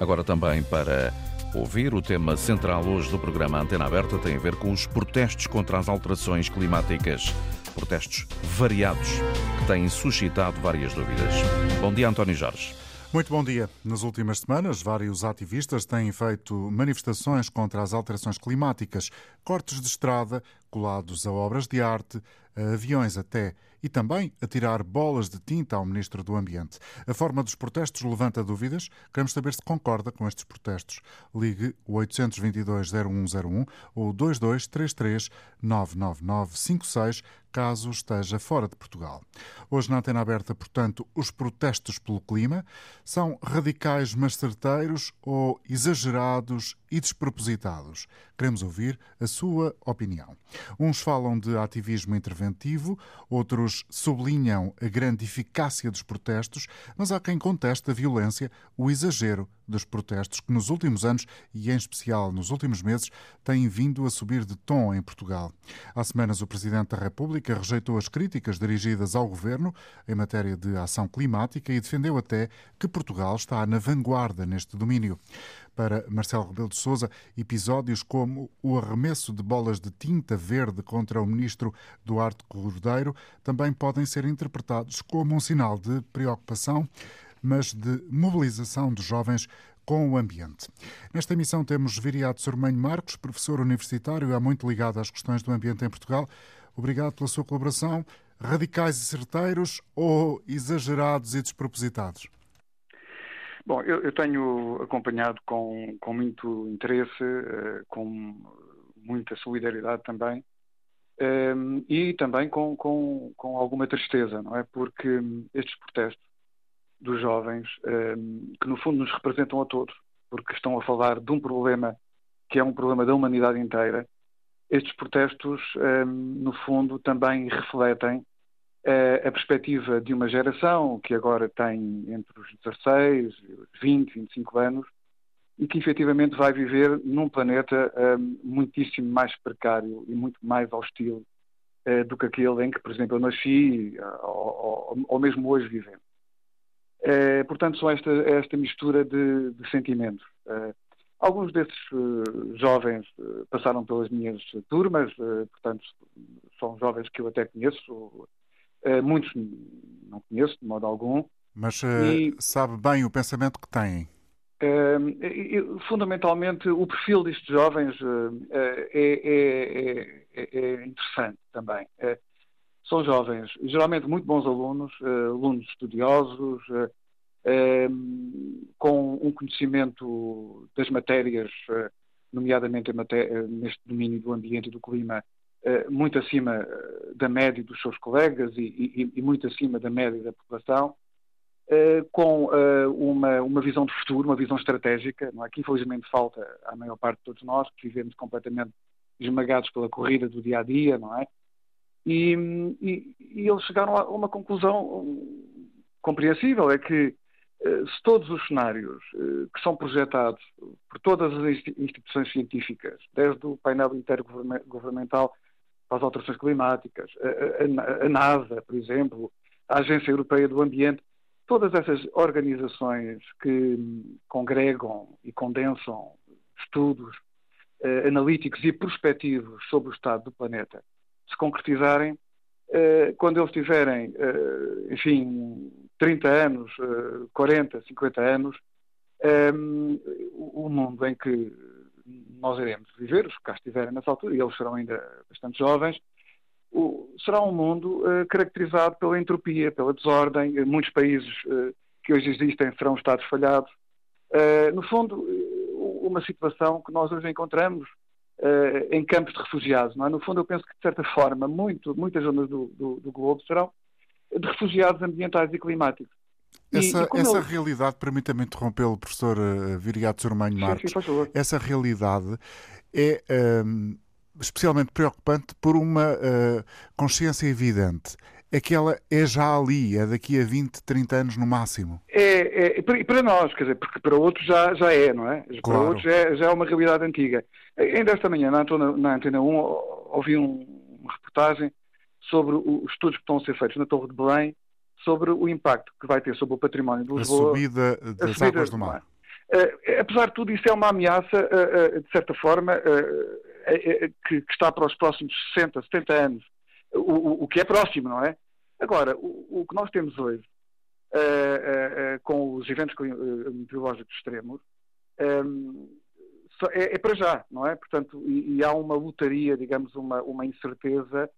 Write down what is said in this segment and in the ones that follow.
Agora também para ouvir, o tema central hoje do programa Antena Aberta tem a ver com os protestos contra as alterações climáticas. Protestos variados que têm suscitado várias dúvidas. Bom dia, António Jorge. Muito bom dia. Nas últimas semanas, vários ativistas têm feito manifestações contra as alterações climáticas, cortes de estrada, colados a obras de arte, a aviões até, e também a tirar bolas de tinta ao Ministro do Ambiente. A forma dos protestos levanta dúvidas. Queremos saber se concorda com estes protestos. Ligue o 822-0101 ou 2233-99956 caso esteja fora de Portugal. Hoje na Antena Aberta, portanto, os protestos pelo clima são radicais mas certeiros ou exagerados e despropositados? Queremos ouvir a sua opinião. Uns falam de ativismo interventivo, outros sublinham a grande eficácia dos protestos, mas há quem conteste a violência, o exagero dos protestos que nos últimos anos e em especial nos últimos meses têm vindo a subir de tom em Portugal. Há semanas o Presidente da República rejeitou as críticas dirigidas ao governo em matéria de ação climática e defendeu até que Portugal está na vanguarda neste domínio. Para Marcelo Rebelo de Sousa, episódios como o arremesso de bolas de tinta verde contra o ministro Duarte Cordeiro também podem ser interpretados como um sinal de preocupação mas de mobilização dos jovens com o ambiente. Nesta emissão temos Viriato Sormanho Marcos, professor universitário há muito ligado às questões do ambiente em Portugal. Obrigado pela sua colaboração. Radicais e certeiros ou exagerados e despropositados? Bom, eu, eu tenho acompanhado com, com muito interesse, uh, com muita solidariedade também, ehm, e também com, com, com alguma tristeza, não é? Porque estes protestos dos jovens, ehm, que no fundo nos representam a todos, porque estão a falar de um problema que é um problema da humanidade inteira. Estes protestos, ehm, no fundo, também refletem eh, a perspectiva de uma geração que agora tem entre os 16, 20, 25 anos e que efetivamente vai viver num planeta ehm, muitíssimo mais precário e muito mais hostil eh, do que aquele em que, por exemplo, eu nasci ou, mesmo hoje vivemos. É, portanto, são esta, esta mistura de, de sentimentos. É, alguns desses uh, jovens uh, passaram pelas minhas turmas, uh, portanto, são jovens que eu até conheço, muitos não conheço de modo algum. Mas e, sabe bem o pensamento que têm? fundamentalmente, o perfil destes jovens é, é, é, é, interessante também são jovens, geralmente muito bons alunos, uh, alunos estudiosos, uh, com um conhecimento das matérias, uh, nomeadamente neste domínio do ambiente e do clima, muito acima da média dos seus colegas e, e, e muito acima da média da população, com uma, uma visão de futuro, uma visão estratégica. Não é? Que infelizmente falta à maior parte de todos nós, que vivemos completamente esmagados pela corrida do dia a dia, não é? E, e, e eles chegaram a uma conclusão compreensível: é que eh, se todos os cenários eh, que são projetados por todas as instituições científicas, desde o painel intergovernamental para as alterações climáticas, a, NASA, por exemplo, a Agência Europeia do Ambiente, todas essas organizações que congregam e condensam estudos uh, analíticos e prospectivos sobre o estado do planeta, se concretizarem eh, quando eles tiverem, eh, enfim, 30 anos, 40, 50 anos, ehm, o mundo em que nós iremos viver, os que cá estiverem nessa altura, e eles serão ainda bastante jovens, será um mundo caracterizado pela entropia, pela desordem. Muitos países que hoje existem serão Estados falhados. No fundo, uma situação que nós hoje encontramos uh, em campos de refugiados. Não é? No fundo, eu penso que, de certa forma, muito, muitas zonas do, do, do globo serão de refugiados ambientais e climáticos. Essa, e, e essa realidade, permita-me interrompê-lo, professor uh, Viriato Sormanho Marques, sim, sim, essa realidade é um, ehm, especialmente preocupante por uma uh, consciência evidente é que ela é já ali, é daqui a 20, 30 anos no máximo. É, é para nós, quer dizer, porque para outros já, já é, não é? Claro. Para outros é, já é uma realidade antiga. Ainda esta manhã, na Antena, na Antena 1, ouvi um, uma reportagem sobre os estudos que estão a ser feitos na Torre de Belém sobre o impacto que vai ter sobre o património de Lisboa. A subida das a subida águas do mar. apesar de tudo, isso é uma ameaça, de certa forma, que, que, está para os próximos 60, 70 anos, o, o, que é próximo, não é? Agora, o, o que nós temos hoje, com os eventos meteorológicos extremos, é, é, para já, não é? Portanto, e, e há uma lotaria, digamos, uma, uma incerteza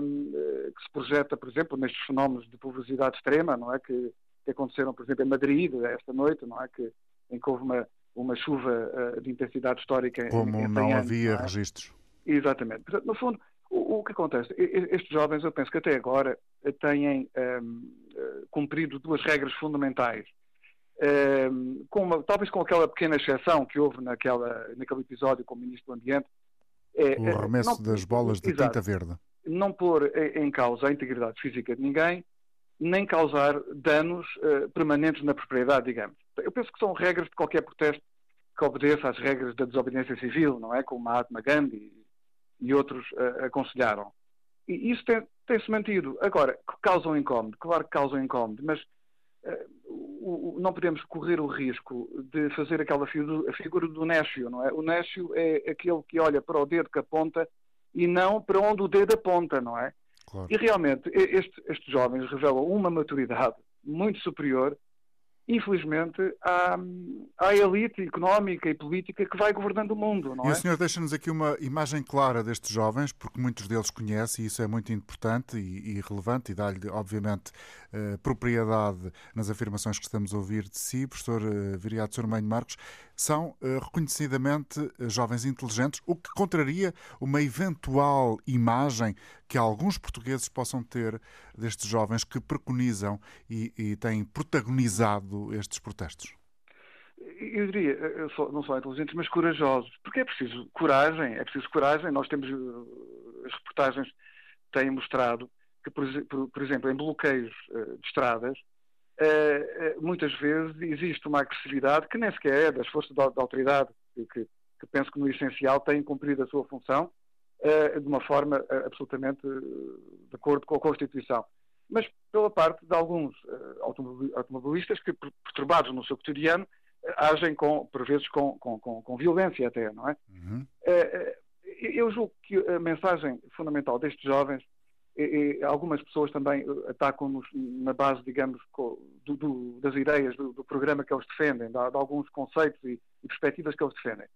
um, que se projeta, por exemplo, nestes fenómenos de pulverosidade extrema, não é? Que, que, aconteceram, por exemplo, em Madrid esta noite, não é? Que, em que houve uma, uma chuva uh, de intensidade histórica. Como em, em não anos, havia não é? registros. Exatamente. Portanto, no fundo, o, o, que acontece? Estes jovens, eu penso que até agora têm um, cumprido duas regras fundamentais Ehm, com uma, talvez com aquela pequena exceção que houve naquela, naquele episódio com o Ministro do Ambiente. É, o arremesso não, das bolas de tinta verde. Não pôr em causa a integridade física de ninguém, nem causar danos uh, permanentes na propriedade, digamos. Eu penso que são regras de qualquer protesto que obedeça às regras da desobediência civil, não é? Como Mahatma Gandhi e outros uh, aconselharam. E isso tem-se tem mantido. Agora, causam incómodo, claro que causam incómodo, mas uh, não podemos correr o risco de fazer aquela figura, figura do Nécio, não é? O Nécio é aquele que olha para o dedo que aponta e não para onde o dedo aponta, não é? Claro. E realmente este, estes jovens revelam uma maturidade muito superior infelizmente, à, à, elite económica e política que vai governando o mundo. Não e é? o senhor deixa-nos aqui uma imagem clara destes jovens, porque muitos deles conhecem, e isso é muito importante e, e relevante, e dá-lhe, obviamente, eh, propriedade nas afirmações que estamos a ouvir de si, professor eh, Viriato Sormenho Marcos, são eh, reconhecidamente eh, jovens inteligentes, o que contraria uma eventual imagem que alguns portugueses possam ter destes jovens que preconizam e, e têm protagonizado estes protestos? Eu diria, eu sou, não só inteligentes, mas corajosos. Porque é preciso coragem, é preciso coragem. Nós temos, eh, as reportagens têm mostrado que, por, por exemplo, em bloqueios de estradas, muitas vezes existe uma agressividade que nem sequer é das forças da, autoridade, que, que penso que no essencial têm cumprido a sua função uh, de uma forma uh, absolutamente de acordo com a Constituição. Mas pela parte de alguns automobilistas que, perturbados no seu cotidiano, agem com, por vezes com, com, com, com violência até, não é? Uhum. eu julgo que a mensagem fundamental destes jovens e, e algumas pessoas também atacam-nos na base, digamos, do, do, das ideias do, do, programa que eles defendem, de, de alguns conceitos e, e, perspectivas que eles defendem.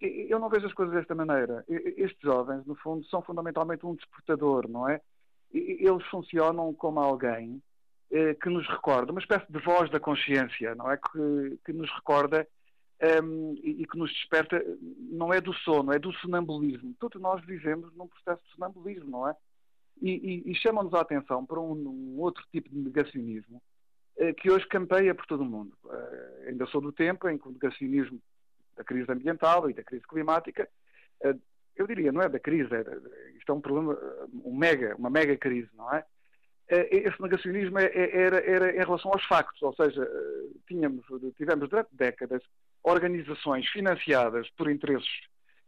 Eu não vejo as coisas desta maneira. Estes jovens, no fundo, são fundamentalmente um despertador, não é? Eles funcionam como alguém eh, que nos recorda, uma espécie de voz da consciência, não é? Que, que nos recorda um, ehm, e que nos desperta, não é do sono, é do sonambulismo. Todos nós vivemos num processo de sonambulismo, não é? E, e, e chamam-nos a atenção para um, um, outro tipo de negacionismo uh, que hoje campeia por todo o mundo. Uh, ainda sou do tempo em que o negacionismo da crise ambiental e da crise climática, eh, eu diria, não é da crise, é, isto é um problema, um mega, uma mega crise, não é? Eh, esse negacionismo é, é, era, era em relação aos factos, ou seja, eh, tínhamos, tivemos durante décadas organizações financiadas por interesses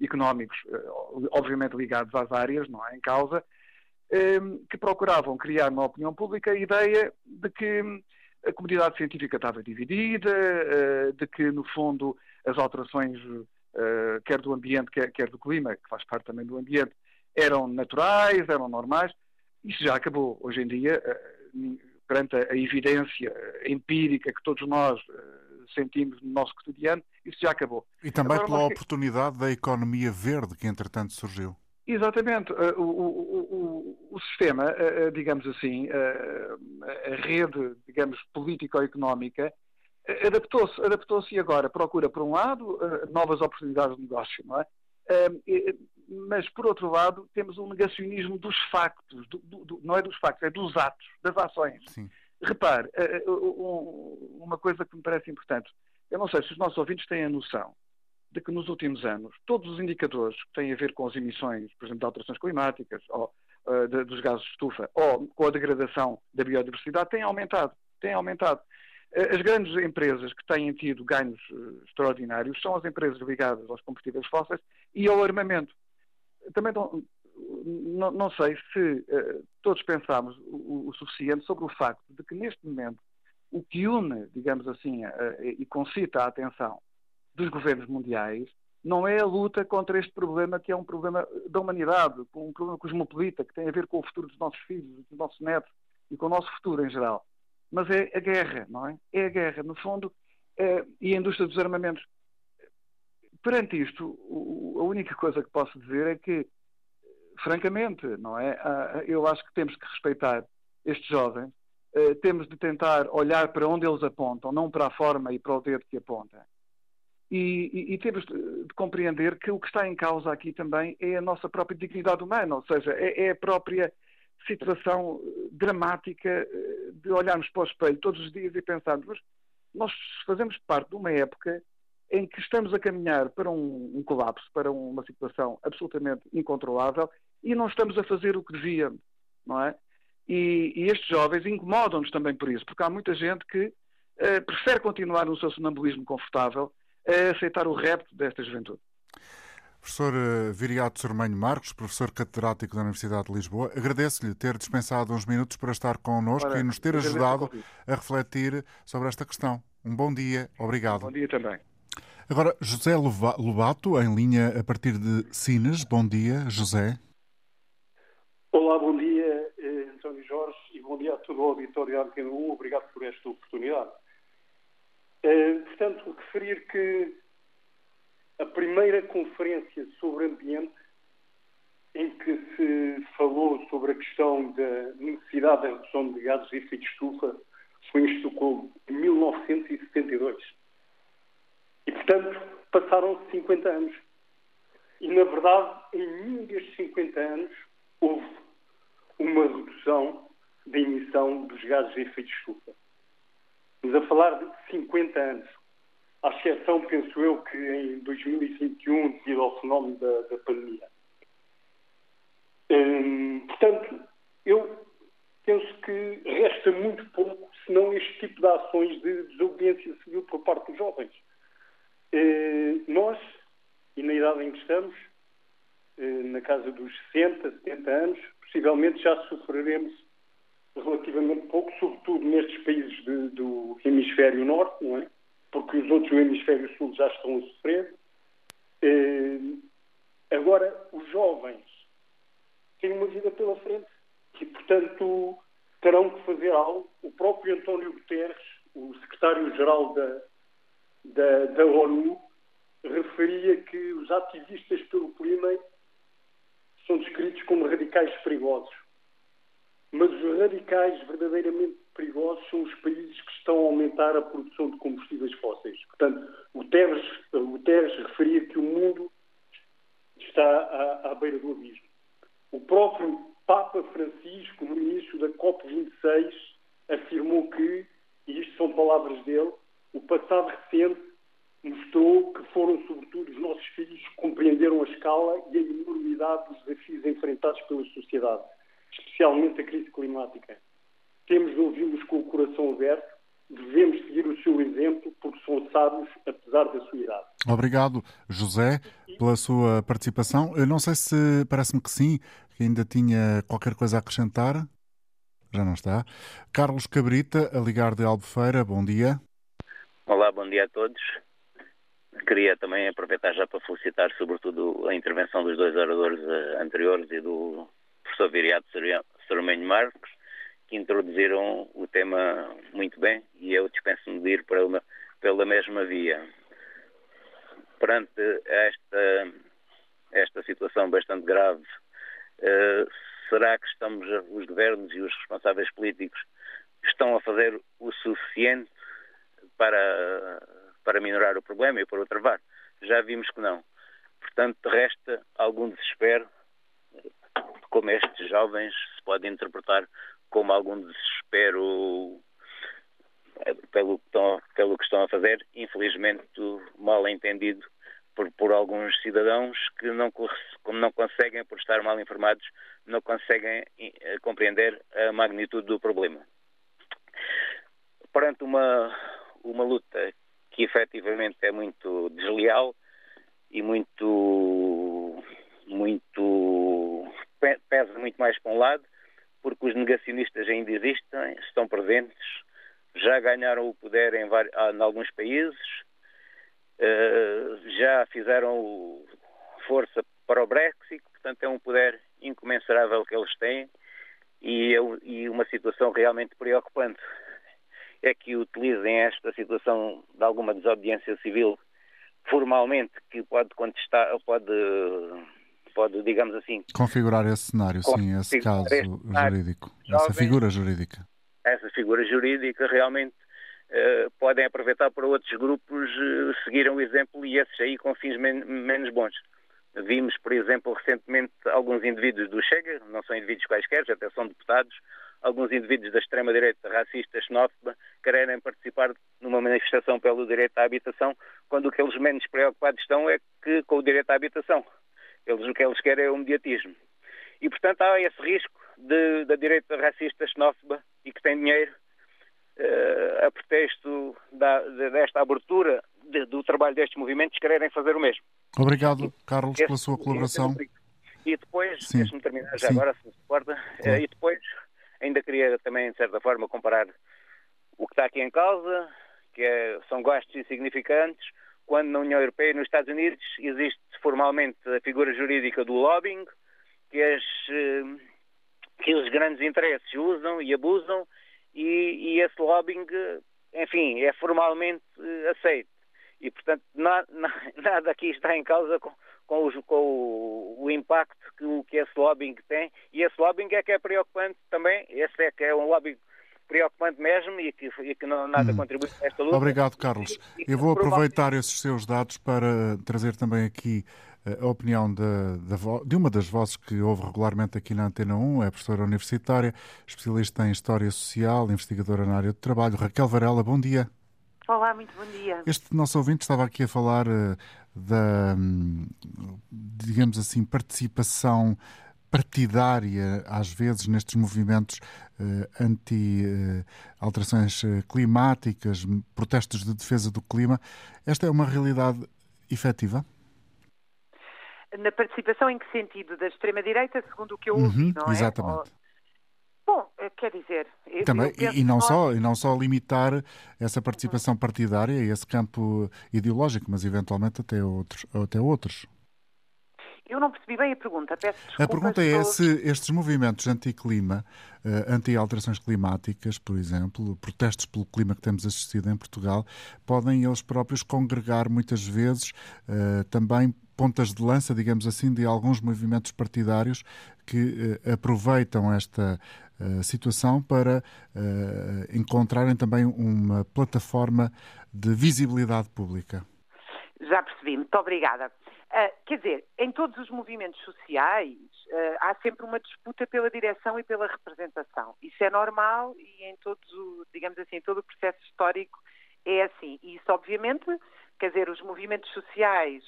económicos, obviamente ligados às áreas, não é, em causa, que procuravam criar na opinião pública a ideia de que a comunidade científica estava dividida, de que, no fundo, as alterações, uh, quer do ambiente, quer, do clima, que faz parte também do ambiente, eram naturais, eram normais. Isso já acabou. Hoje em dia, uh, perante a, evidência empírica que todos nós sentimos no nosso cotidiano, isso já acabou. E também Agora, pela oportunidade da economia verde que, entretanto, surgiu. Exatamente. O, o, o, o, sistema, digamos assim, a rede, digamos, político-económica, adaptou-se, adaptou-se e agora procura, por um lado, eh, novas oportunidades de negócio, não é? Mas, por outro lado, temos um negacionismo dos factos, do, do, não é dos factos, é dos atos, das ações. Sim. Repare, eh, eh, uma coisa que me parece importante, eu não sei se os nossos ouvintes têm a noção de que nos últimos anos todos os indicadores que têm a ver com as emissões, por exemplo, de alterações climáticas, ou uh, de, dos gases de estufa, ou com a degradação da biodiversidade, têm aumentado. Têm aumentado. As grandes empresas que têm tido ganhos eh, extraordinários são as empresas ligadas aos combustíveis fósseis e ao armamento. Também não, não, não sei se uh, todos pensamos o, o, suficiente sobre o facto de que, neste momento, o que une, digamos assim, e concita a atenção dos governos mundiais não é a luta contra este problema que é um problema da humanidade, um problema cosmopolita, que tem a ver com o futuro dos nossos filhos, dos nossos netos e com o nosso futuro em geral. Mas é a guerra, não é? É a guerra, no fundo, é, e a indústria dos armamentos. Perante isto, a única coisa que posso dizer é que, francamente, não é? Eu acho que temos que respeitar estes jovens, eh, temos de tentar olhar para onde eles apontam, não para a forma e para o dedo que aponta e, e, e, temos de, compreender que o que está em causa aqui também é a nossa própria dignidade humana, ou seja, é, é a própria situação eh, dramática eh, de olharmos para o espelho todos os dias e pensarmos, nós fazemos parte de uma época em que estamos a caminhar para um, um colapso, para uma situação absolutamente incontrolável e não estamos a fazer o que devíamos, não é? E, e estes jovens incomodam-nos também por isso, porque há muita gente que uh, prefere continuar no seu sonambulismo confortável a aceitar o repto desta juventude. Professor eh, Viriato Sormenho Marcos, professor catedrático da Universidade de Lisboa, agradeço-lhe ter dispensado uns minutos para estar connosco Ora, e nos ter ajudado a refletir sobre esta questão. Um bom dia, obrigado. Bom dia também. Agora, José Lobato, em linha a partir de Sines. Bom dia, José. Olá, bom dia, eh, António Jorge, e bom dia a todo o auditório da Antena 1. Obrigado por esta oportunidade. Eh, portanto, referir que a primeira conferência sobre ambiente, em que se falou sobre a questão da necessidade da redução de gases de efeito de estufa, foi em Estocolmo, em 1972. E, portanto, passaram-se 50 anos. E, na verdade, em nenhum destes 50 anos houve uma redução da emissão dos gases de efeito de estufa. A falar de 50 anos. À exceção, penso eu, que em 2021, devido ao fenómeno da, da pandemia. Hum, portanto, eu penso que resta muito pouco, senão este tipo de ações de desobediência civil por parte dos jovens. Hum, nós, e na idade em que estamos, hum, na casa dos 60, 70 anos, possivelmente já sofreremos relativamente pouco, sobretudo nestes países de, do hemisfério norte, não é? Porque os outros do hemisfério sul já estão a sofrer. Eh, agora, os jovens têm uma vida pela frente e, portanto, terão que fazer algo. O próprio António Guterres, o secretário-geral da, da, da ONU, referia que os ativistas pelo clima são descritos como radicais perigosos. Mas os radicais verdadeiramente perigosos são os países que estão a aumentar a produção de combustíveis fósseis. Portanto, o Teres, o referia que o mundo está à, à beira do abismo. O próprio Papa Francisco, no início da COP26, afirmou que, e isto são palavras dele, o passado recente mostrou que foram, sobretudo, os nossos filhos que compreenderam a escala e a enormidade dos desafios enfrentados pela sociedade especialmente a crise climática. Temos de ouvi-los com o coração aberto, devemos seguir o seu exemplo, porque são sábios, apesar da sua idade. Obrigado, José, pela sua participação. Eu não sei se, parece-me que sim, que ainda tinha qualquer coisa a acrescentar. Já não está. Carlos Cabrita, a ligar de Albufeira, bom dia. Olá, bom dia a todos. Queria também aproveitar já para felicitar, sobretudo, a intervenção dos dois oradores eh, anteriores e do professor Viriato Sormenho Marcos, que introduziram o tema muito bem e eu dispenso-me de ir pela, pela mesma via. Perante esta, esta situação bastante grave, uh, será que estamos, os governos e os responsáveis políticos estão a fazer o suficiente para, para minorar o problema e para o travar? Já vimos que não. Portanto, resta algum desespero como estes jovens se pode interpretar como algum desespero eh, pelo que estão, pelo que estão a fazer, infelizmente mal entendido por, por alguns cidadãos que não, não conseguem, por estar mal informados, não conseguem eh, compreender a magnitude do problema. Perante uma, uma luta que efetivamente é muito desleal e muito, muito pesa muito mais para um lado, porque os negacionistas ainda existem, estão presentes, já ganharam o poder em, vários, ah, em alguns países, uh, já fizeram força para o Brexit, portanto é um poder incomensurável que eles têm e, e uma situação realmente preocupante. É que utilizem esta situação de alguma desobediência civil formalmente que pode contestar, pode, pode digamos assim... Configurar esse cenário, sim, esse caso jurídico, essa figura jurídica. Essa figura jurídica realmente uh, podem aproveitar para outros grupos uh, seguirem o exemplo e esses aí com fins men menos bons. Vimos, por exemplo, recentemente alguns indivíduos do Chega, não são indivíduos quaisquer, até são deputados, alguns indivíduos da extrema-direita racista, xenófoba, querem participar numa manifestação pelo direito à habitação, quando o que eles menos preocupados estão é que com o direito à habitação. Eles, o que eles querem é o mediatismo. E, portanto, há esse risco de, da direita racista, xenófoba e que tem dinheiro, uh, a pretexto da, desta abertura de, do trabalho destes movimentos, quererem fazer o mesmo. Obrigado, Carlos, esse, pela sua colaboração. E depois, deixe-me terminar já Sim. agora, se me importa, claro. e depois Ainda queria também, de certa forma, comparar o que está aqui em causa, que é, são gastos insignificantes, quando na União Europeia e nos Estados Unidos existe formalmente a figura jurídica do lobbying, que, as, eh, que os grandes interesses usam e abusam, e, e esse lobbying, enfim, é formalmente eh, aceito. E, portanto, nada, nada aqui está em causa com, com, os, com o, o, impacto que, que esse lobbying tem. E esse lobbying é que é preocupante também. Esse é que é um lobbying preocupante mesmo e que, e que não, nada hum. contribui para esta luta. Obrigado, Carlos. Eu vou aproveitar esses seus dados para trazer também aqui eh, a opinião de, de, de, uma das vozes que ouve regularmente aqui na Antena 1, é professora universitária, especialista em História Social, investigadora na área de trabalho. Raquel Varela, bom dia. Olá, muito bom dia. Este nosso ouvinte estava aqui a falar uh, da, hum, digamos assim, participação partidária, às vezes, nestes movimentos uh, anti-alterações uh, climáticas, protestos de defesa do clima. Esta é uma realidade efetiva? Na participação em que sentido? Da extrema-direita, segundo o que eu ouvi, uhum, não é? Exatamente. Bom, eh, quer dizer. Eu, Também, eu e, não só, e não só limitar essa participação partidária e esse campo ideológico, mas eventualmente até outros. Até outros. Eu não percebi bem a pergunta. Peço desculpa, a pergunta é se estes movimentos anti-clima, uh, anti-alterações climáticas, por exemplo, protestos pelo clima que temos assistido em Portugal, podem eles próprios congregar muitas vezes uh, também pontas de lança, digamos assim, de alguns movimentos partidários que uh, aproveitam esta situação para encontrarem também uma plataforma de visibilidade pública. Já percebi, muito obrigada. Quer dizer, em todos os movimentos sociais há sempre uma disputa pela direção e pela representação. Isso é normal e em todos, o, digamos assim, todo o processo histórico é assim. E isso, obviamente, quer dizer, os movimentos sociais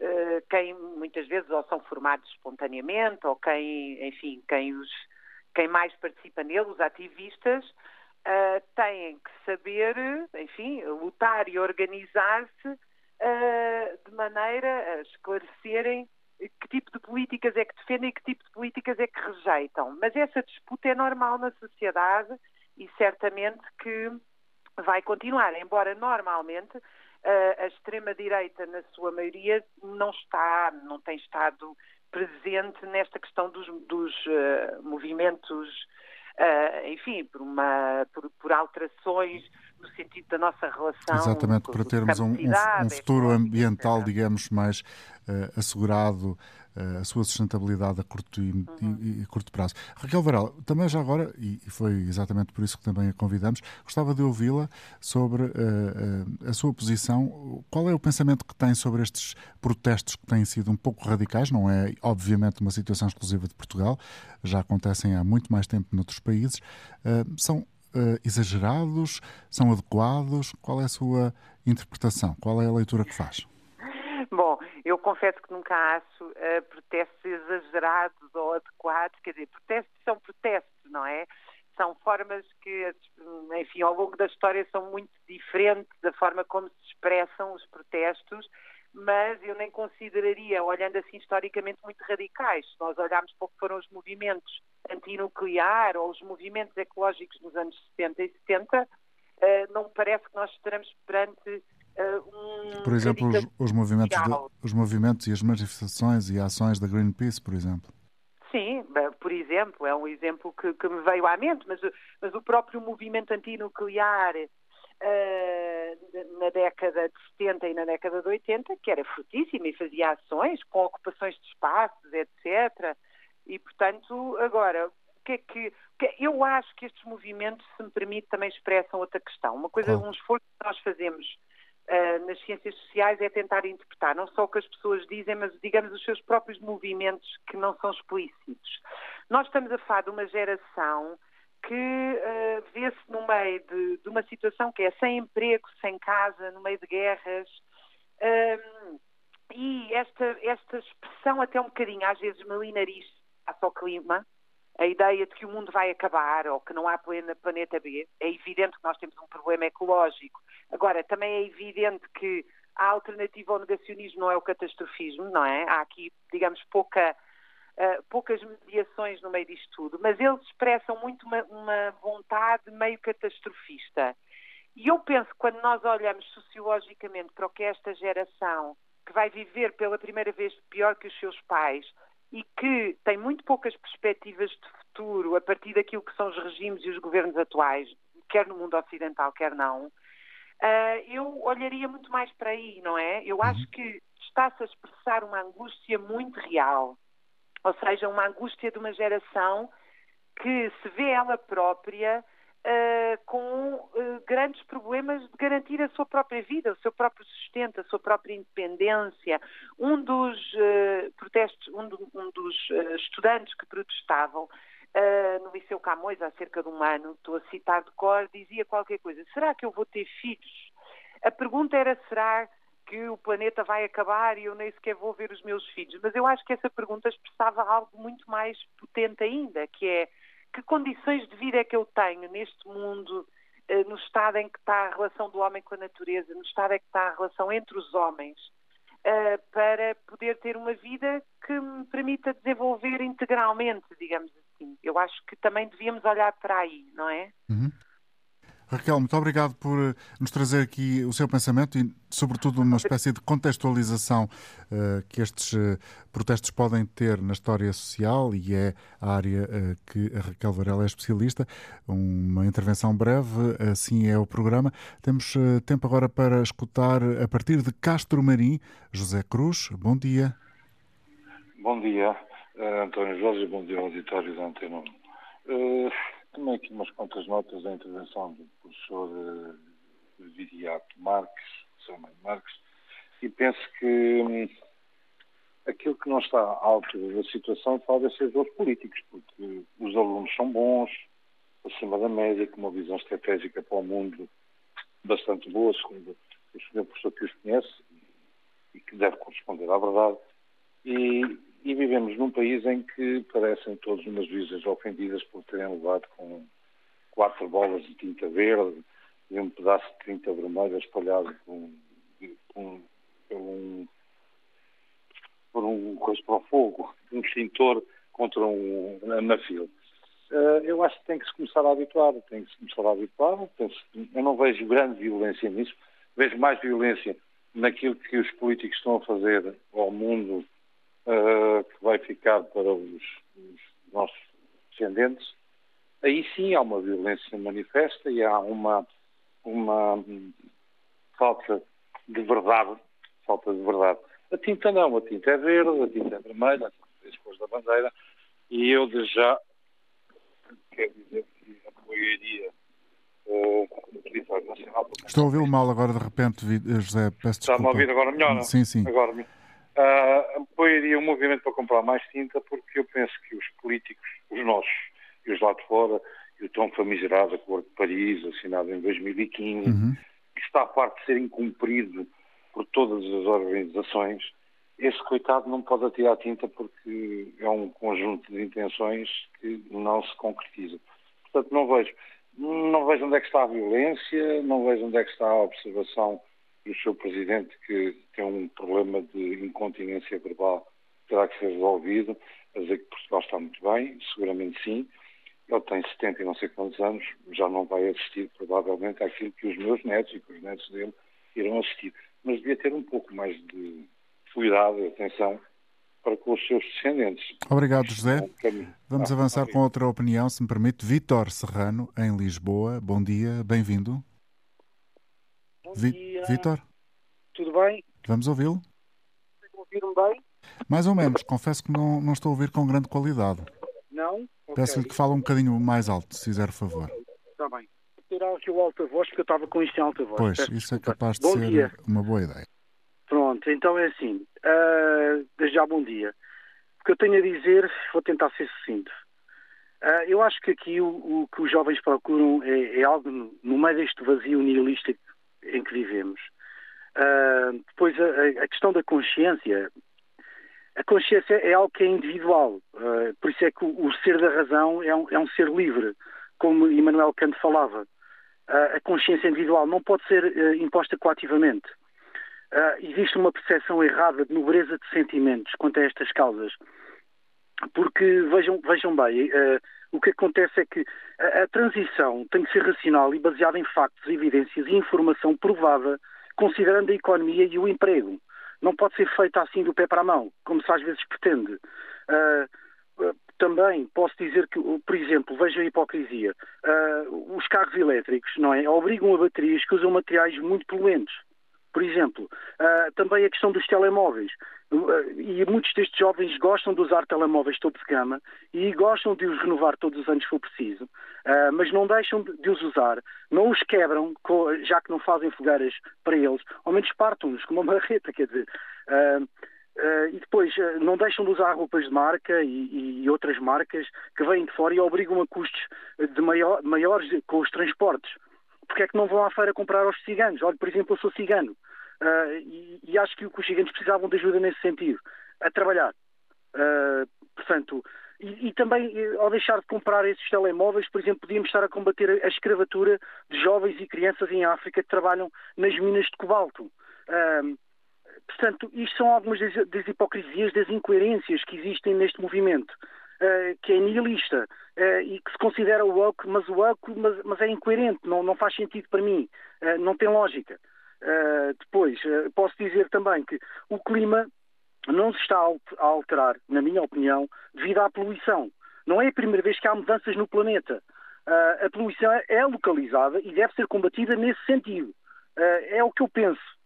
eh, quem muitas vezes ou são formados espontaneamente ou quem, enfim, quem, os, quem mais participa nele, os ativistas, uh, têm que saber, enfim, lutar e organizar-se uh, de maneira a esclarecerem que tipo de políticas é que defendem e que tipo de políticas é que rejeitam. Mas essa disputa é normal na sociedade e certamente que vai continuar, embora normalmente a extrema-direita, na sua maioria, não está, não tem estado presente nesta questão dos, dos uh, movimentos, uh, enfim, por, uma, por, por, alterações no sentido da nossa relação. Exatamente, para termos um, um, um futuro ambiental, digamos, mais uh, assegurado eh, a sua sustentabilidade a curto e, uhum. e, e curto prazo. Raquel Varal, também já agora, e, foi exatamente por isso que também a convidamos, gostava de ouvi-la sobre uh, uh, a sua posição. Qual é o pensamento que tem sobre estes protestos que têm sido um pouco radicais? Não é, obviamente, uma situação exclusiva de Portugal, já acontecem há muito mais tempo noutros países. Uh, exagerados? São adequados? Qual é a sua interpretação? Qual é a leitura que faz? Bom, eu confesso que nunca acho uh, protestos exagerados ou adequados, quer dizer, protestos são protestos, não é? São formas que, enfim, ao longo da história são muito diferentes da forma como se expressam os protestos, mas eu nem consideraria, olhando assim historicamente, muito radicais. Se nós olharmos para o que foram os movimentos antinuclear ou os movimentos ecológicos nos anos 60 e 70, uh, não me parece que nós estaremos perante uh, um. Por exemplo, os, os, movimentos de, os movimentos e as manifestações e ações da Greenpeace, por exemplo. Sim, por exemplo, é um exemplo que, que me veio à mente, mas, mas o próprio movimento antinuclear uh, na década de 70 e na década de 80, que era frutíssimo e fazia ações com ocupações de espaços, etc. E, portanto, agora, o que é que. Eu acho que estes movimentos, se me permite, também expressam outra questão. Uma coisa, um esforço que nós fazemos uh, nas ciências sociais é tentar interpretar não só o que as pessoas dizem, mas, digamos, os seus próprios movimentos que não são explícitos. Nós estamos a falar de uma geração que uh, vê-se no meio de, de, uma situação que é sem emprego, sem casa, no meio de guerras. Um, e esta, esta expressão até um bocadinho, às vezes, milenarista face ao clima, a ideia de que o mundo vai acabar ou que não há planeta B, é evidente que nós temos um problema ecológico. Agora, também é evidente que a alternativa ao negacionismo não é o catastrofismo, não é? Há aqui, digamos, pouca uh, poucas mediações no meio disto tudo, mas eles expressam muito uma, uma vontade meio catastrofista. E eu penso que quando nós olhamos sociologicamente para o que é esta geração, que vai viver pela primeira vez pior que os seus pais e que tem muito poucas perspectivas de futuro a partir daquilo que são os regimes e os governos atuais, quer no mundo ocidental, quer não, uh, eu olharia muito mais para aí, não é? Eu acho uhum. que está-se a expressar uma angústia muito real ou seja, uma angústia de uma geração que se vê ela própria uh, com uh, grandes problemas de garantir a sua própria vida, o seu próprio sustento, a sua própria independência. Um dos uh, protestos, um, do, um dos estudantes que protestavam no Liceu Camões há cerca de um ano, estou a citar de cor, dizia qualquer coisa: será que eu vou ter filhos? A pergunta era: será que o planeta vai acabar e eu nem sequer vou ver os meus filhos. Mas eu acho que essa pergunta expressava algo muito mais potente ainda, que é que condições de vida é que eu tenho neste mundo, eh, no estado em que está a relação do homem com a natureza, no estado em que está a relação entre os homens, eh, para poder ter uma vida que me permita desenvolver integralmente, digamos assim. Eu acho que também devíamos olhar para aí, não é? Uhum. Raquel, muito obrigado por eh, nos trazer aqui o seu pensamento e, sobretudo, uma espécie de contextualização uh, que estes uh, protestos podem ter na história social e é a área uh, que a Raquel Varela é especialista. Uma intervenção breve, assim é o programa. Temos tempo agora para escutar, a partir de Castro Marim, José Cruz. Bom dia. Bom dia, António Jorge, bom dia auditório da Antena 1. Também aqui umas quantas notas da intervenção do professor uh, Viriato Marques, Samuel Marques, e penso que hum, aquilo que não está alto da situação talvez seja os políticos, porque os alunos são bons, acima da média, com uma visão estratégica para o mundo bastante boa, segundo o senhor professor que os conhece e que deve corresponder à verdade. E, e vivemos num país em que parecem todos umas visas ofendidas por terem levado com quatro bolas de tinta verde e um pedaço de tinta vermelha espalhado por um, por um, coisa para o fogo, um extintor contra um anafil. Uh, eu acho que tem que se começar a habituar, tem que se começar a habituar. Eu não vejo grande violência nisso, vejo mais violência naquilo que os políticos estão a fazer ao mundo uh, que vai ficar para os, os, nossos descendentes, aí sim há uma violência manifesta e há uma, uma falta de verdade, falta de verdade. A tinta não, a tinta é verde, a tinta é vermelha, as cores da bandeira, e eu de já quero dizer que apoiaria uh, nacional. Estou a ouvi-lo mal agora de repente, José, peço desculpa. Está-me a ouvir agora melhor? Sim, sim. Agora, Uh, apoiaria o movimento para comprar mais tinta porque eu penso que os políticos, os nossos e os lá de fora, e o tão famigerado Acordo de Paris, assinado em 2015, uhum. que está a parte de ser incumprido por todas as organizações, esse coitado não pode atirar tinta porque é um conjunto de intenções que não se concretizam. Portanto, não vejo, não vejo onde é que está a violência, não vejo onde é que está a observação e o seu presidente que tem um problema de incontinência verbal terá que ser resolvido, a dizer que Portugal está muito bem, seguramente sim. ele tem 70 e não sei quantos anos, já não vai assistir provavelmente àquilo que os meus netos e que os netos dele irão assistir. Mas devia ter um pouco mais de cuidado e atenção para com os seus descendentes. Obrigado, José. Vamos ah, avançar com outra opinião, se me permite. Vítor Serrano, em Lisboa. Bom dia, bem-vindo. Bom Vi dia. Vítor? Tudo bem? Vamos ouvi-lo? Ouvir-me bem? Mais ou menos. Confesso que não, não estou a ouvir com grande qualidade. Não? Peço-lhe que fale um bocadinho mais alto, se fizer favor. Está bem. Vou tirar aqui o alta voz porque eu estava com isto em alta voz. Pois, Peço isso é capaz de bom ser dia. uma boa ideia. Pronto, então é assim. Uh, desde já bom dia. O que eu tenho a dizer, vou tentar ser sucinto. Uh, eu acho que aqui o, o, que os jovens procuram é, é algo no meio deste vazio nihilista em que vivemos. Uh, depois a, a, questão da consciência. A consciência é algo que é individual. Uh, por isso é que o, o ser da razão é um, é um, ser livre, como Immanuel Kant falava. a consciência individual não pode ser imposta coativamente. Uh, existe uma percepção errada de nobreza de sentimentos quanto a estas causas. Porque, vejam, vejam bem, uh, o que acontece é que a, a, transição tem que ser racional e baseada em factos, evidências e informação provada, considerando a economia e o emprego. Não pode ser feita assim do pé para a mão, como se às vezes pretende. Uh, também posso dizer que, por exemplo, veja a hipocrisia. os carros elétricos, não é? Obrigam a baterias que usam materiais muito poluentes por exemplo, uh, também a questão dos telemóveis. Uh, e muitos destes jovens gostam de usar telemóveis topo de gama e gostam de os renovar todos os anos se for preciso, uh, mas não deixam de, de, os usar, não os quebram, já que não fazem fogueiras para eles, ao menos partam-nos com uma marreta, quer dizer. e depois não deixam de usar roupas de marca e, e, outras marcas que vêm de fora e obrigam a custos de maior, maiores com os transportes porque é que não vão à feira comprar aos ciganos? Olha, por exemplo, eu sou cigano uh, e, e, acho que os ciganos precisavam de ajuda nesse sentido, a trabalhar. Uh, portanto, e, e, também, ao deixar de comprar esses telemóveis, por exemplo, podíamos estar a combater a escravatura de jovens e crianças em África que trabalham nas minas de cobalto. Uh, portanto, isto são algumas das, das hipocrisias, das incoerências que existem neste movimento. Uh, que é nihilista uh, e que se considera woke, mas woke mas, mas, é incoerente, não, não faz sentido para mim, uh, não tem lógica. depois, posso dizer também que o clima não se está a alterar, na minha opinião, devido à poluição. Não é a primeira vez que há mudanças no planeta. a poluição é localizada e deve ser combatida nesse sentido. é o que eu penso.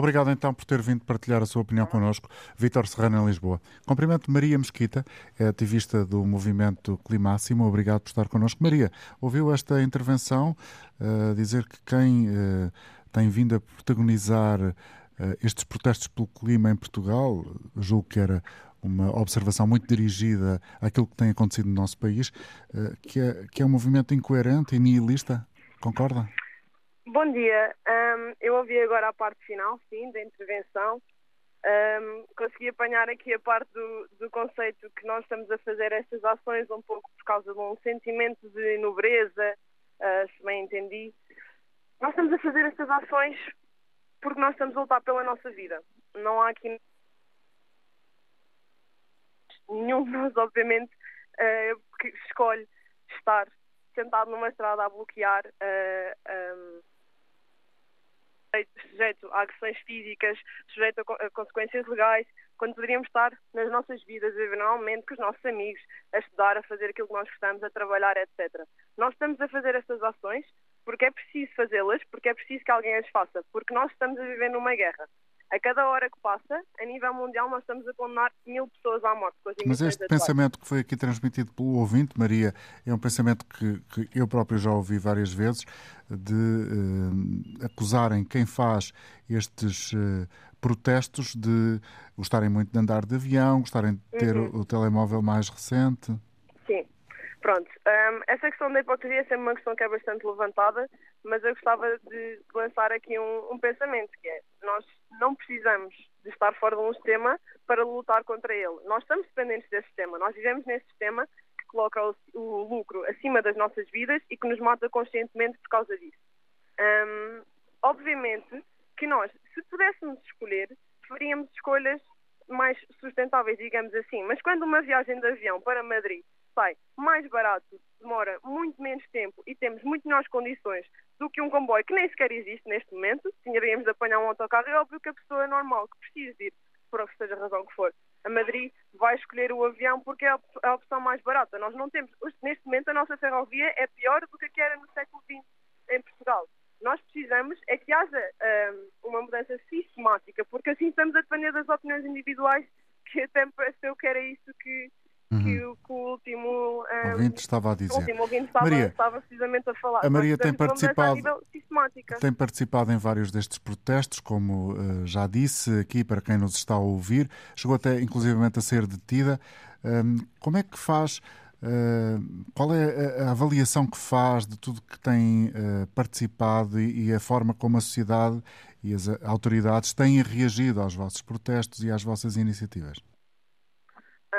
Obrigado então por ter vindo partilhar a sua opinião connosco, Vítor Serrano em Lisboa. Cumprimento Maria Mesquita, é ativista do movimento Climáximo. Obrigado por estar connosco. Maria, ouviu esta intervenção uh, dizer que quem uh, tem vindo a protagonizar uh, estes protestos pelo clima em Portugal, julgo que era uma observação muito dirigida àquilo que tem acontecido no nosso país, que é, que é um movimento incoerente e nihilista. Concorda? Bom dia. Um, eu ouvi agora a parte final, sim, da intervenção. Um, consegui apanhar aqui a parte do, do, conceito que nós estamos a fazer estas ações um pouco por causa de um sentimento de nobreza, uh, se bem entendi. Nós estamos a fazer estas ações porque nós estamos a lutar pela nossa vida. Não há aqui nenhum de nós, obviamente, uh, que escolhe estar sentado numa estrada a bloquear uh, um, sujeito a agressões físicas, sujeito a, consequências legais, quando poderíamos estar nas nossas vidas, normalmente com os nossos amigos, a estudar, a fazer aquilo que nós gostamos, a trabalhar, etc. Nós estamos a fazer estas ações porque é preciso fazê-las, porque é preciso que alguém as faça, porque nós estamos a viver numa guerra. A cada hora que passa, a nível mundial, nós estamos a condenar mil pessoas à morte. Mas este pensamento que foi aqui transmitido pelo ouvinte, Maria, é um pensamento que, que eu próprio já ouvi várias vezes, de uh, acusarem quem faz estes uh, protestos de gostarem muito de andar de avião, gostarem de ter uhum. o, o telemóvel mais recente. Pronto, um, essa questão da hipocrisia é sempre uma questão que é bastante levantada, mas eu gostava de lançar aqui um, um, pensamento, que é, nós não precisamos de estar fora de um sistema para lutar contra ele. Nós estamos dependentes desse sistema, nós vivemos nesse sistema que coloca o, o lucro acima das nossas vidas e que nos mata conscientemente por causa disso. Um, obviamente que nós, se pudéssemos escolher, faríamos escolhas mais sustentáveis, digamos assim, mas quando uma viagem de avião para Madrid sai mais barato, demora muito menos tempo e temos muito melhores condições do que um comboio que nem sequer existe neste momento, tínhamos de apanhar um autocarro, é óbvio que a pessoa normal que precisa ir, por seja a razão que for, a Madrid vai escolher o avião porque é a opção mais barata. Nós não temos, neste momento, a nossa ferrovia é pior do que era no século XX em Portugal. Nós precisamos é que haja um, uma mudança sistemática, porque assim estamos a depender das opiniões individuais, que até me pareceu que era isso que, uhum. que, o, que, o, último um, ouvinte estava a dizer. O último ouvinte estava, Maria, estava precisamente a falar. A Maria tem participado, tem participado em vários destes protestos, como uh, já disse aqui para quem nos está a ouvir, chegou até inclusivamente a ser detida. Um, como é que faz Uh, qual é a, avaliação que faz de tudo que tem uh, participado e, e, a forma como a sociedade e as autoridades têm reagido aos vossos protestos e às vossas iniciativas?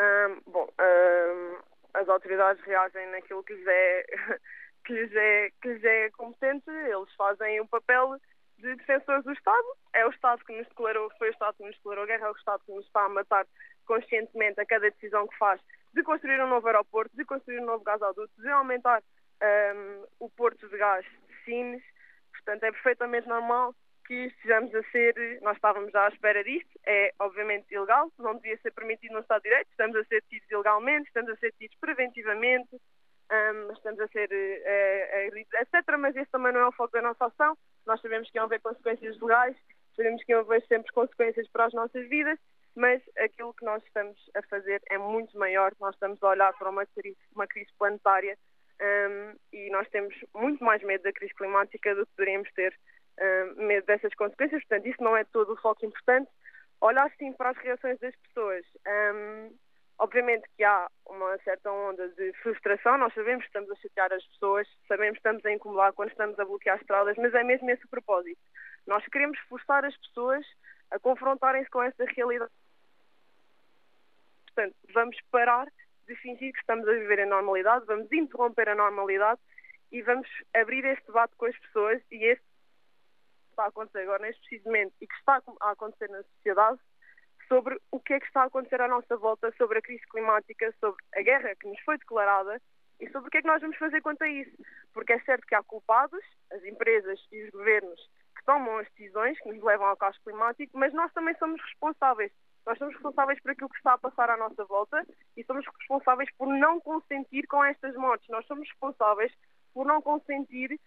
Um, bom, um, as autoridades reagem naquilo que lhes, é, que, lhes é, que lhes é competente, eles fazem o papel de defensores do Estado. É o Estado que nos declarou, foi o Estado que nos declarou guerra, é o Estado que nos está a matar conscientemente a cada decisão que faz de construir um novo aeroporto, de construir um novo gasoduto, de aumentar um, o porto de gás de Sines. Portanto, é perfeitamente normal que estejamos a ser, nós estávamos já à espera disto, é obviamente ilegal, não devia ser permitido no Estado de Direito, estamos a ser tidos ilegalmente, estamos a ser tidos preventivamente, um, estamos a ser, uh, uh, etc. Mas esse também não é o foco da nossa ação, nós sabemos que iam haver consequências legais, sabemos que iam haver sempre consequências para as nossas vidas mas aquilo que nós estamos a fazer é muito maior. Nós estamos a olhar para uma crise, uma crise planetária um, e nós temos muito mais medo da crise climática do que poderíamos ter um, medo dessas consequências. Portanto, isso não é todo o foco importante. Olhar sim para as reações das pessoas. Um, obviamente que há uma certa onda de frustração. Nós sabemos que estamos a chatear as pessoas, sabemos que estamos a incomodar quando estamos a bloquear estradas, mas é mesmo esse o propósito. Nós queremos forçar as pessoas a confrontarem-se com essa realidade. Portanto, vamos parar de fingir que estamos a viver em normalidade, vamos interromper a normalidade e vamos abrir este debate com as pessoas e este está a acontecer agora neste precisamente e que está a acontecer na sociedade sobre o que é que está a acontecer à nossa volta, sobre a crise climática, sobre a guerra que nos foi declarada e sobre o que é que nós vamos fazer quanto a isso. Porque é certo que há culpados, as empresas e os governos que tomam as decisões que nos levam ao caos climático, mas nós também somos responsáveis. Nós somos responsáveis por aquilo que está a passar à nossa volta e somos responsáveis por não consentir com estas mortes. Nós somos responsáveis por não consentir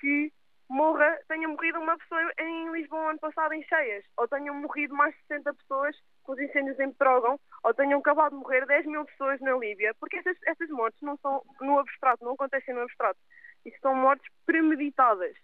que morra, tenha morrido uma pessoa em Lisboa ano passado em cheias, ou tenham morrido mais de 60 pessoas com os incêndios em Petrógão, ou tenham acabado de morrer 10 mil pessoas na Líbia, porque essas, essas mortes não são no abstrato, não acontecem no abstrato. Isso são mortes premeditadas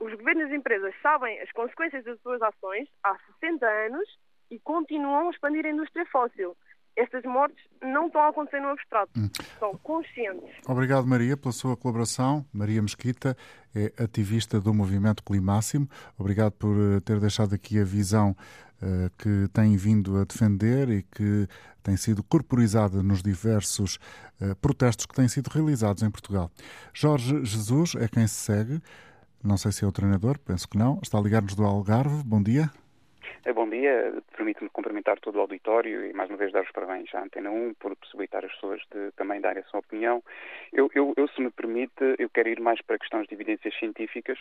os governos e as empresas sabem as consequências das suas ações há 60 anos e continuam a expandir a indústria fóssil. Estas mortes não estão a acontecer no abstrato, hum. são conscientes. Obrigado, Maria, pela sua colaboração. Maria Mesquita é ativista do movimento Climáximo. Obrigado por eh, ter deixado aqui a visão uh, que tem vindo a defender e que tem sido corporizada nos diversos uh, protestos que têm sido realizados em Portugal. Jorge Jesus é quem se segue. Não sei se é o treinador, penso que não. Está a ligar-nos do Algarve. Bom dia. É, bom dia. Permite-me cumprimentar todo o auditório e mais uma vez dar os parabéns à Antena 1 por possibilitar as pessoas de também darem a sua opinião. Eu, eu, eu, se me permite, eu quero ir mais para questões de evidências científicas,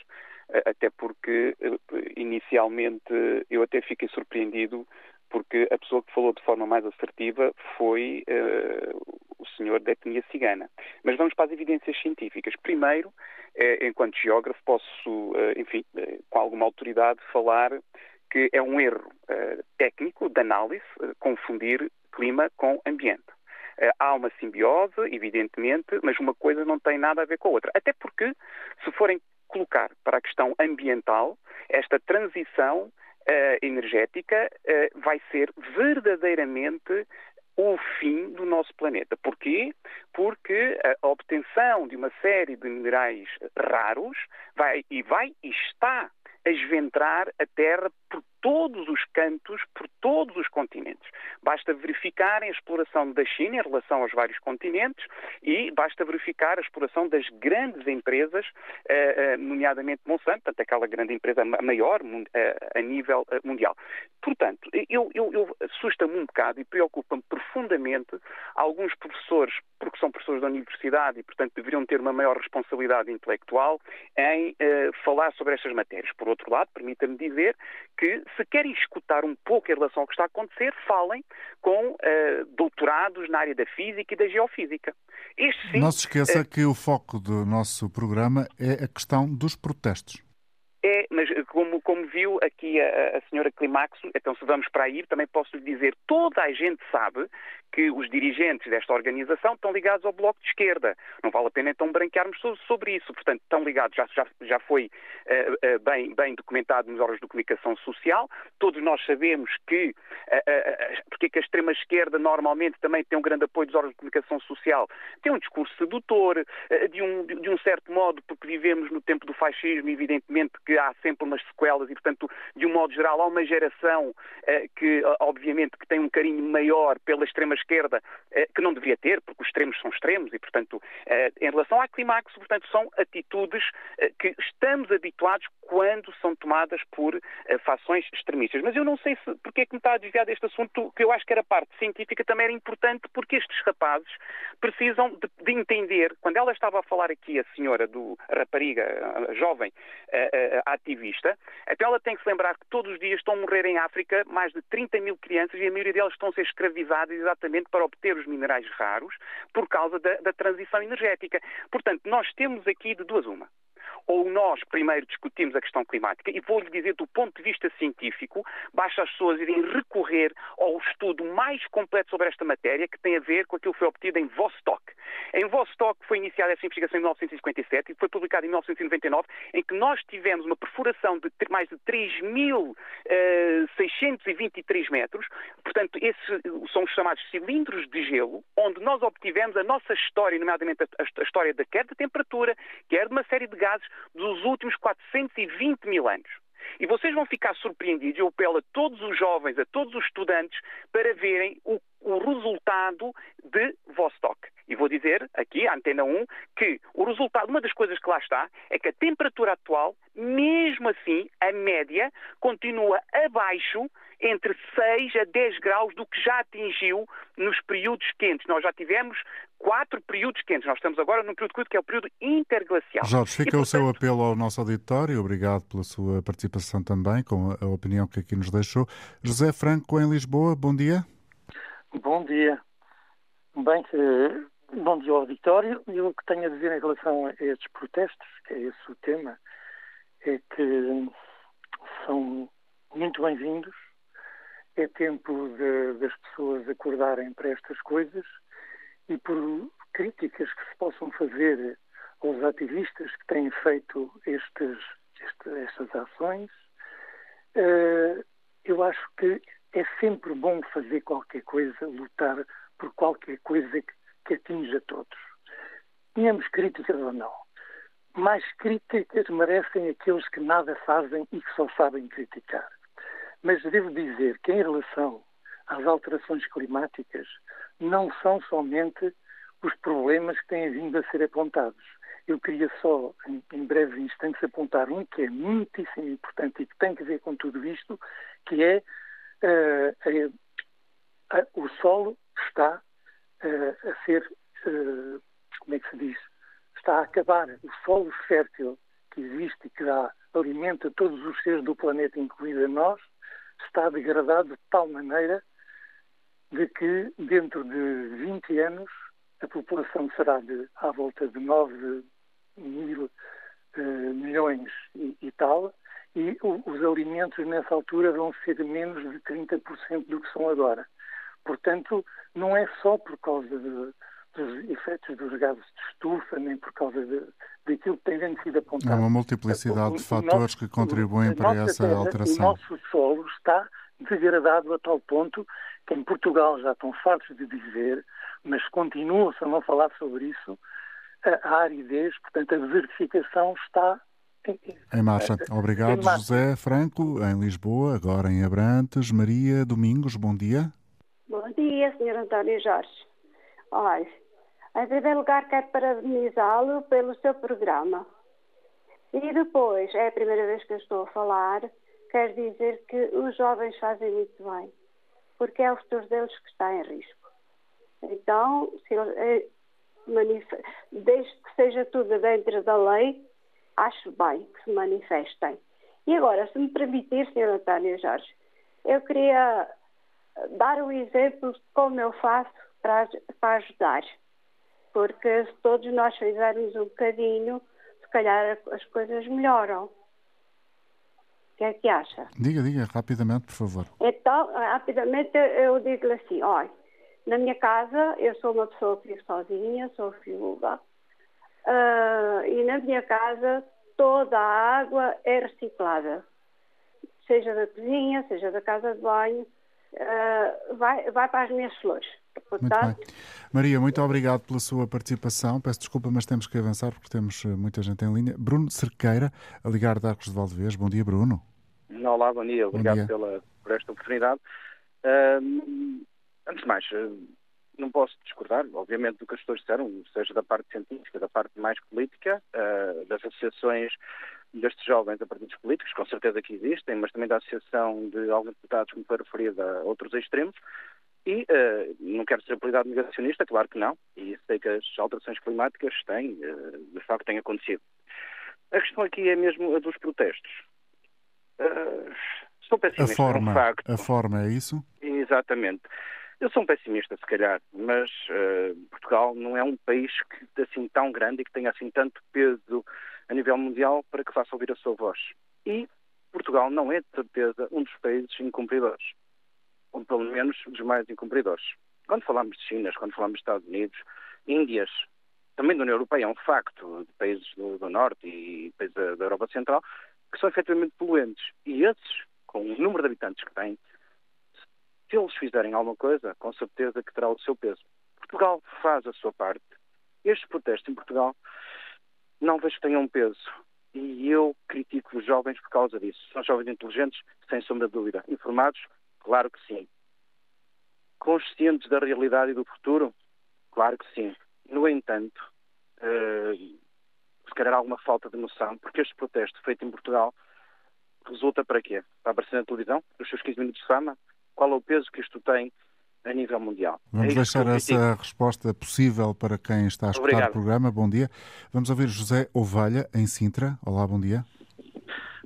eh, até porque eh, inicialmente eu até fiquei surpreendido porque a pessoa que falou de forma mais assertiva foi uh, o senhor da etnia cigana. Mas vamos para as evidências científicas. Primeiro, uh, enquanto geógrafo, posso, enfim, com alguma autoridade, falar que é um erro técnico de análise confundir clima com ambiente. Há uma simbiose, evidentemente, mas uma coisa não tem nada a ver com a outra. Até porque, se forem colocar para a questão ambiental, esta transição uh, energética uh, vai ser verdadeiramente o fim do nosso planeta. Porquê? Porque a obtenção de uma série de minerais raros vai e vai e está a esventrar a Terra por todos os cantos, por todos os continentes. Basta verificar a exploração da China em relação aos vários continentes e basta verificar a exploração das grandes empresas, eh, eh, nomeadamente Monsanto, portanto, aquela grande empresa maior eh, a nível mundial. Portanto, eu, eu, eu assusta-me um bocado e preocupa-me profundamente alguns professores, porque são professores da universidade e, portanto, deveriam ter uma maior responsabilidade intelectual em falar sobre estas matérias. Por outro lado, permita-me dizer que se querem escutar um pouco em relação ao que está a acontecer, falem com uh, doutorados na área da física e da geofísica. Este, sim, Não se esqueça uh, que o foco do nosso programa é a questão dos protestos. É, mas como, como viu aqui a, a senhora Climaxo, então se vamos para aí, também posso lhe dizer, toda a gente sabe que os dirigentes desta organização estão ligados ao Bloco de Esquerda. Não vale a pena então branquearmos sobre isso. Portanto, estão ligados, já, já, já foi uh, uh, bem, bem documentado nos órgãos de comunicação social. Todos nós sabemos que, uh, porque é que a extrema-esquerda normalmente também tem um grande apoio dos órgãos de comunicação social, tem um discurso sedutor, de, um, de um certo modo, porque vivemos no tempo do fascismo, evidentemente que há sempre umas sequelas e, portanto, de um modo geral, há uma geração que, obviamente, que tem um carinho maior pela extrema esquerda, eh, que não deveria ter, porque os extremos são extremos e, portanto, eh, em relação à Climax, portanto, são atitudes eh, que estamos habituados quando são tomadas por fações extremistas. Mas eu não sei se, porque é que me está a desviar deste assunto, que eu acho que era parte científica, também era importante, porque estes rapazes precisam de, de entender, quando ela estava a falar aqui, a senhora do a rapariga, a jovem a, a ativista, até ela tem que se lembrar que todos os dias estão a morrer em África mais de 30 mil crianças e a maioria delas estão a ser escravizadas exatamente para obter os minerais raros por causa da, da transição energética. Portanto, nós temos aqui de duas uma ou nós primeiro discutimos a questão climática, e vou-lhe dizer do ponto de vista científico, basta as pessoas irem recorrer ao estudo mais completo sobre esta matéria, que tem a ver com aquilo que foi obtido em Vostok. Em Vostok foi iniciada essa investigação em 1957 e foi publicada em 1999, em que nós tivemos uma perfuração de mais de 3.623 uh, metros, portanto, esses são os chamados cilindros de gelo, onde nós obtivemos a nossa história, nomeadamente a história da queda de temperatura, quer de uma série de gases dos últimos 420 mil anos. E vocês vão ficar surpreendidos, eu apelo a todos os jovens, a todos os estudantes, para verem o, o resultado de Vostok. E vou dizer aqui, à Antena 1, que o resultado, uma das coisas que lá está, é que a temperatura atual, mesmo assim, a média, continua abaixo entre 6 a 10 graus do que já atingiu nos períodos quentes. Nós já tivemos quatro períodos quentes. Nós estamos agora num período curto que é o período interglacial. Jorge, fica e, portanto... o seu apelo ao nosso auditório. Obrigado pela sua participação também, com a opinião que aqui nos deixou. José Franco, em Lisboa, bom dia. Bom dia. Bem, eh, bom dia ao auditório. Eu o que tenho a dizer em relação a estes protestos, que é esse o tema, é que são muito bem-vindos é tempo de, das pessoas acordarem para estas coisas e por críticas que se possam fazer aos ativistas que têm feito estes, este, estas ações, uh, eu acho que é sempre bom fazer qualquer coisa, lutar por qualquer coisa que, que atinja todos. Tenhamos críticas ou não. Mais críticas merecem aqueles que nada fazem e que só sabem criticar. Mas devo dizer que, em relação às alterações climáticas, não são somente os problemas que têm vindo a ser apontados. Eu queria só, em, em breves instantes, apontar um que é muitíssimo importante e que tem que ver com tudo isto, que é uh, uh, uh, o solo está eh, a ser, como é que se diz, está a acabar. O solo fértil que existe e que dá alimento a todos os seres do planeta, incluindo a nós, está degradado de tal maneira de que dentro de 20 anos a população será de à volta de 9 mil uh, milhões e, e, tal, e o, os alimentos nessa altura vão ser menos de 30% do que são agora. Portanto, não é só por causa de, dos efeitos dos gases de estufa, nem por causa de, daquilo que tem sido apontado. Há uma multiplicidade de fatores nosso, que contribuem para essa terra, alteração. O nosso solo está degradado a tal ponto que em Portugal já estão fartos de dizer, mas continuam-se a não falar sobre isso, a aridez, portanto a desertificação está Em marcha. Obrigado, em marcha. José Franco, em Lisboa, agora em Abrantes. Maria Domingos, bom dia. Bom dia, Sr. António Jorge. Olha, em primeiro lugar quero parabenizá-lo pelo seu programa. E depois, é a primeira vez que eu estou a falar, quero dizer que os jovens fazem muito bem, porque é o futuro deles que está em risco. Então, se, eh, desde que seja tudo dentro da lei, acho bem que se manifestem. E agora, se me permitir, Sr. António Jorge, eu queria dar um exemplo de como eu faço para, para ajudar. Porque se todos nós fizermos um bocadinho, se calhar as coisas melhoram. O que é que acha? Diga, diga, rapidamente, por favor. Então, rapidamente eu digo-lhe assim, olha, na minha casa eu sou uma pessoa que vive sozinha, sou viúva, uh, e na minha casa toda a água é reciclada. Seja da cozinha, seja da casa de banho, uh, vai, vai para as minhas flores. Portanto... Muito bem. Maria, muito obrigado pela sua participação. Peço desculpa, mas temos que avançar porque temos eh, muita gente em linha. Bruno Cerqueira, a ligar de Arcos de Valdevez. Bom dia, Bruno. Olá, bom dia. Obrigado bom dia. Pela, por esta oportunidade. Uh, antes de mais, uh, não posso discordar, obviamente, do que as pessoas disseram, seja da parte científica, da parte mais política, uh, das associações destes jovens a partidos políticos, com certeza que existem, mas também da associação de alguns deputados, como foi referido, a outros extremos. E uh, não quero ser apelidado negacionista, claro que não, e sei que as alterações climáticas têm, uh, de facto, têm acontecido. A questão aqui é mesmo a dos protestos. Uh, sou pessimista, a forma, é um facto. A forma é isso? Exatamente. Eu sou um pessimista, se calhar, mas uh, Portugal não é um país que, assim tão grande e que tenha assim tanto peso a nível mundial para que faça ouvir a sua voz. E Portugal não é, de certeza, um dos países incumpridores ou pelo menos dos mais incumpridores. Quando falamos de China, quando falamos dos Estados Unidos, Índias, também da União Europeia, é um facto, de países do, do Norte e países da, da, Europa Central, que são efetivamente poluentes. E esses, com o número de habitantes que têm, se eles fizerem alguma coisa, com certeza que terá o seu peso. Portugal faz a sua parte. Estes protestos em Portugal não vejo que tenham um peso. E eu critico os jovens por causa disso. São jovens inteligentes, sem sombra de dúvida. Informados, Claro que sim. Conscientes da realidade e do futuro? Claro que sim. No entanto, uh, se calhar há alguma falta de noção, porque este protesto feito em Portugal resulta para quê? Para aparecer na televisão, nos seus 15 minutos de fama? Qual é o peso que isto tem a nível mundial? Vamos é deixar essa resposta possível para quem está a escutar Obrigado. o programa. Bom dia. Vamos ouvir José Ovalha, em Sintra. Olá, bom dia.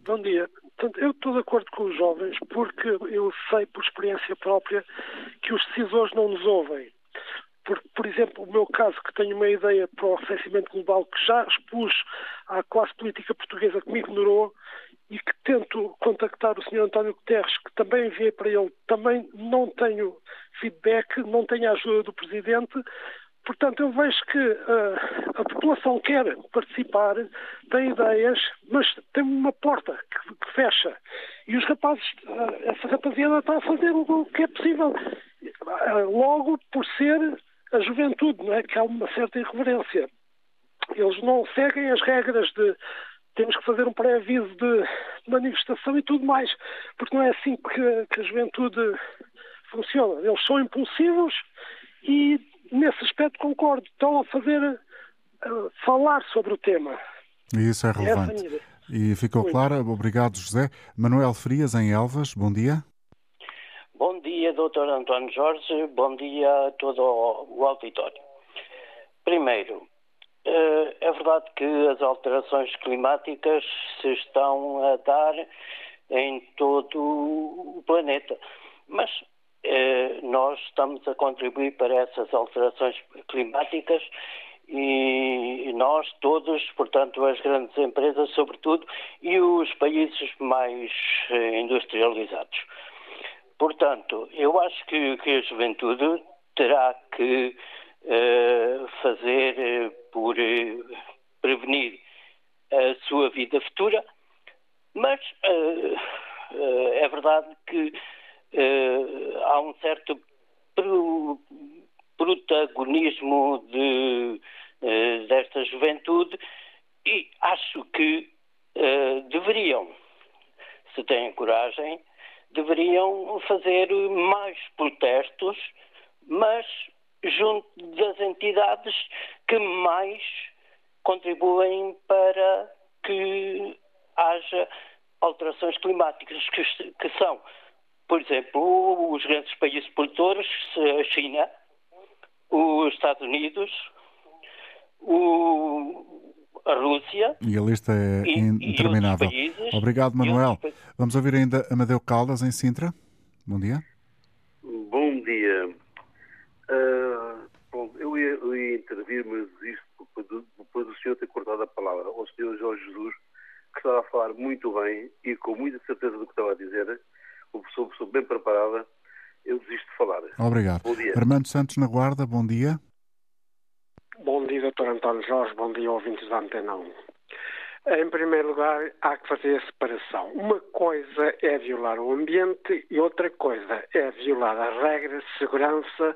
Bom dia. Portanto, eu estou de acordo com os jovens porque eu sei por experiência própria que os decisores não nos ouvem. Por exemplo, o meu caso, que tenho uma ideia para o aquecimento global que já expus à classe política portuguesa que me ignorou e que tento contactar o Sr. António Guterres, que também enviei para ele, também não tenho feedback, não tenho a ajuda do Presidente, Portanto, eu vejo que uh, a população quer participar, tem ideias, mas tem uma porta que, que fecha. E os rapazes, uh, essa rapaziada está a fazer o que é possível. Uh, logo por ser a juventude, não é? que há uma certa irreverência. Eles não seguem as regras de temos que fazer um pré-aviso de manifestação e tudo mais, porque não é assim que, que a juventude funciona. Eles são impulsivos e nesse concordo. Estão a fazer uh, falar sobre o tema. E isso é relevante. E ficou Muito. claro. Obrigado, José. Manuel Frias, em Elvas, bom dia. Bom dia, doutor António Jorge. Bom dia a todo o auditório. Primeiro, eh, é verdade que as alterações climáticas se estão a dar em todo o planeta, mas nós estamos a contribuir para essas alterações climáticas e nós todos, portanto, as grandes empresas, sobretudo, e os países mais eh, industrializados. Portanto, eu acho que, que a juventude terá que uh, fazer uh, por uh, prevenir a sua vida futura, mas é verdade que uh, há um certo pro, protagonismo de, uh, desta juventude e acho que uh, deveriam, se têm coragem, deveriam fazer mais protestos, mas junto das entidades que mais contribuem para que haja alterações climáticas, que, que são, por exemplo, os grandes países produtores, a China, os Estados Unidos, o, a Rússia. E a lista é e, interminável. E países, Obrigado, Manuel. Vamos ouvir ainda Amadeu Caldas, em Sintra. Bom dia. Bom dia. Uh, bom, eu, ia, eu ia intervir, mas isto depois do senhor ter cortado a palavra ao senhor Jorge Jesus, que estava a falar muito bem e com muita certeza do que estava a dizer, uma pessoa, pessoa bem preparada, eu desisto de falar. Obrigado. Bom dia. Armando Santos na Guarda, bom dia. Bom dia, Dr. António Jorge, bom dia, ouvintes da Antena 1. Em primeiro lugar, há que fazer a separação. Uma coisa é violar o ambiente e outra coisa é violar as regras de segurança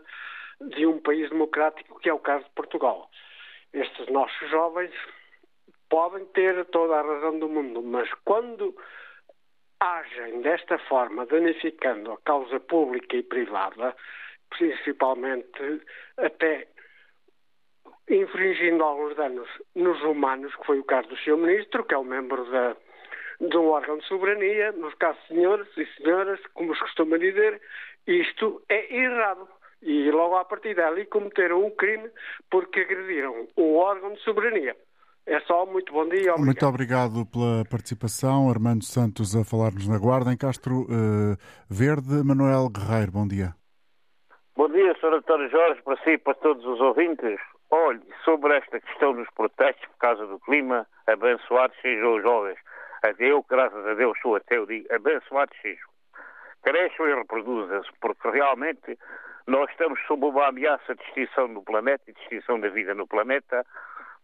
de um país democrático, que é o caso de Portugal. Estes nossos jovens podem ter toda a razão do mundo, mas quando agem desta forma, danificando a causa pública e privada, principalmente até infringindo alguns danos nos humanos, que foi o caso do Sr. Ministro, que é um membro da, de um órgão de soberania, nos casos senhores e senhoras, como se costuma dizer, isto é errado. E logo a partir dali cometeram um crime porque agrediram um órgão de soberania. É só, muito bom dia. Obrigado. Muito obrigado pela participação. Armando Santos a falar-nos na Guarda. Em Castro uh, Verde, Manuel Guerreiro, bom dia. Bom dia, Sr. António Jorge, para si e para todos os ouvintes. Olhe, sobre esta questão dos protestos por causa do clima, abençoados sejam os jovens. Adeus, graças a Deus sou ateu, digo, abençoados sejam. Cresçam e reproduzam-se, porque realmente nós estamos sob uma ameaça de extinção do planeta e de extinção da vida no planeta,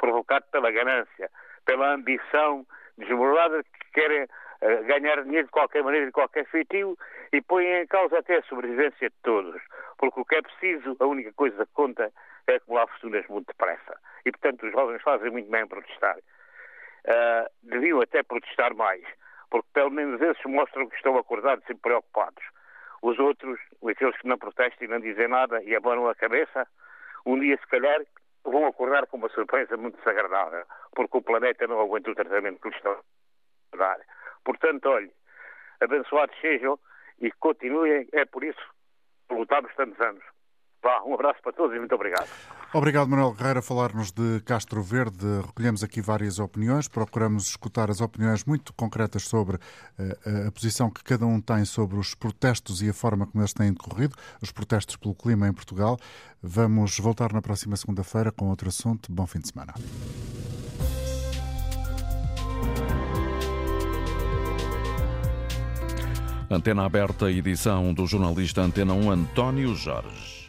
provocado pela ganância, pela ambição desmorada que querem uh, ganhar dinheiro de qualquer maneira, de qualquer feitio, e põem em causa até a sobrevivência de todos. Porque o que é preciso, a única coisa que conta é acumular fortunas muito depressa. E, portanto, os jovens fazem muito bem em protestar. Uh, deviam até protestar mais, porque pelo menos esses mostram que estão acordados e preocupados. Os outros, aqueles que não protestam e não dizem nada e abanam a cabeça, um dia, se calhar, vão acordar com uma surpresa muito desagradável, porque o planeta não aguenta o tratamento que lhes estão a dar. Portanto, olhe, abençoados sejam e continuem, é por isso que lutamos tantos anos. Vá, um abraço para todos e muito obrigado. Obrigado, Manuel Guerreiro, a falar-nos de Castro Verde. Recolhemos aqui várias opiniões, procuramos escutar as opiniões muito concretas sobre uh, a posição que cada um tem sobre os protestos e a forma como eles têm decorrido, os protestos pelo clima em Portugal. Vamos voltar na próxima segunda-feira com outro assunto. Bom fim de semana. Antena aberta, edição do jornalista Antena 1 António Jorge.